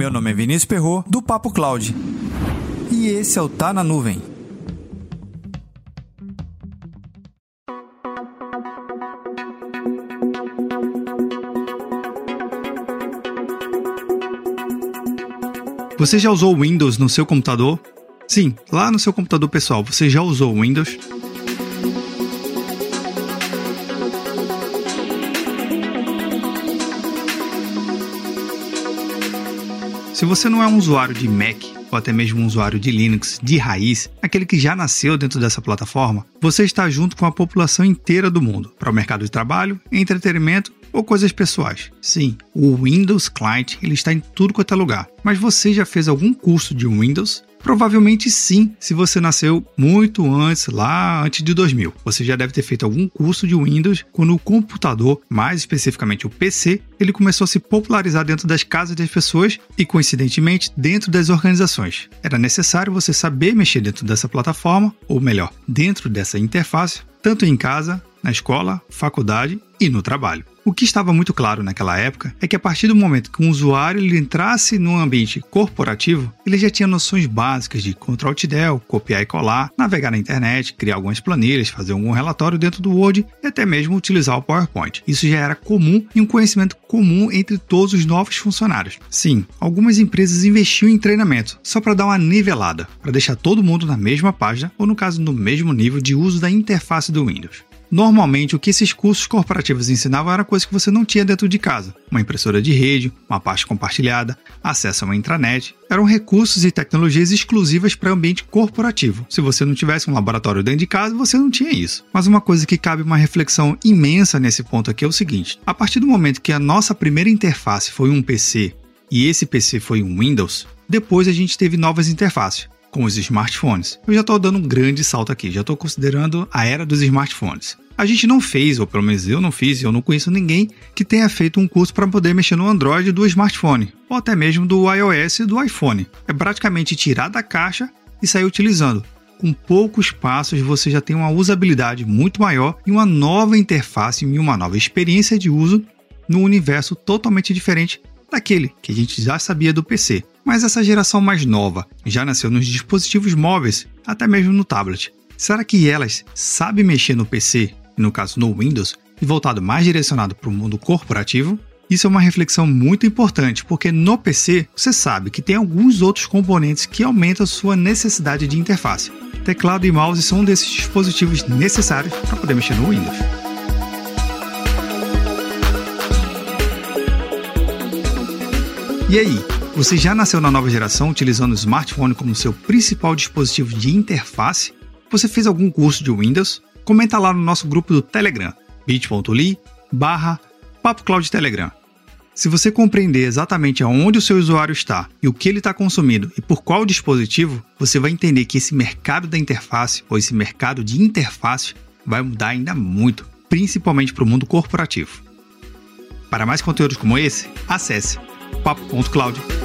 Meu nome é Vinícius Perro do Papo Cloud. E esse é o Tá na Nuvem. Você já usou Windows no seu computador? Sim, lá no seu computador pessoal, você já usou Windows? Se você não é um usuário de Mac ou até mesmo um usuário de Linux de raiz, aquele que já nasceu dentro dessa plataforma, você está junto com a população inteira do mundo para o mercado de trabalho, entretenimento ou coisas pessoais. Sim, o Windows Client ele está em tudo quanto é lugar. Mas você já fez algum curso de Windows? Provavelmente sim, se você nasceu muito antes, lá antes de 2000. Você já deve ter feito algum curso de Windows quando o computador, mais especificamente o PC, ele começou a se popularizar dentro das casas das pessoas e, coincidentemente, dentro das organizações. Era necessário você saber mexer dentro dessa plataforma, ou melhor, dentro dessa interface, tanto em casa, na escola, faculdade e no trabalho. O que estava muito claro naquela época é que a partir do momento que um usuário entrasse num ambiente corporativo, ele já tinha noções básicas de Ctrl Del, copiar e colar, navegar na internet, criar algumas planilhas, fazer algum relatório dentro do Word e até mesmo utilizar o PowerPoint. Isso já era comum e um conhecimento comum entre todos os novos funcionários. Sim, algumas empresas investiam em treinamento só para dar uma nivelada, para deixar todo mundo na mesma página ou no caso no mesmo nível de uso da interface do Windows. Normalmente, o que esses cursos corporativos ensinavam era coisa que você não tinha dentro de casa: uma impressora de rede, uma pasta compartilhada, acesso a uma intranet. Eram recursos e tecnologias exclusivas para o ambiente corporativo. Se você não tivesse um laboratório dentro de casa, você não tinha isso. Mas uma coisa que cabe uma reflexão imensa nesse ponto aqui é o seguinte: a partir do momento que a nossa primeira interface foi um PC e esse PC foi um Windows, depois a gente teve novas interfaces com os smartphones. Eu já estou dando um grande salto aqui, já estou considerando a era dos smartphones. A gente não fez, ou pelo menos eu não fiz, eu não conheço ninguém que tenha feito um curso para poder mexer no Android do smartphone, ou até mesmo do iOS do iPhone. É praticamente tirar da caixa e sair utilizando. Com poucos passos você já tem uma usabilidade muito maior e uma nova interface e uma nova experiência de uso no universo totalmente diferente daquele que a gente já sabia do PC. Mas essa geração mais nova já nasceu nos dispositivos móveis, até mesmo no tablet. Será que elas sabem mexer no PC, no caso no Windows, e voltado mais direcionado para o mundo corporativo? Isso é uma reflexão muito importante, porque no PC você sabe que tem alguns outros componentes que aumentam sua necessidade de interface. Teclado e mouse são um desses dispositivos necessários para poder mexer no Windows. E aí, você já nasceu na nova geração utilizando o smartphone como seu principal dispositivo de interface? Você fez algum curso de Windows? Comenta lá no nosso grupo do Telegram, bit.ly barra Telegram. Se você compreender exatamente aonde o seu usuário está e o que ele está consumindo e por qual dispositivo, você vai entender que esse mercado da interface ou esse mercado de interface vai mudar ainda muito, principalmente para o mundo corporativo. Para mais conteúdos como esse, acesse papo.cloud.com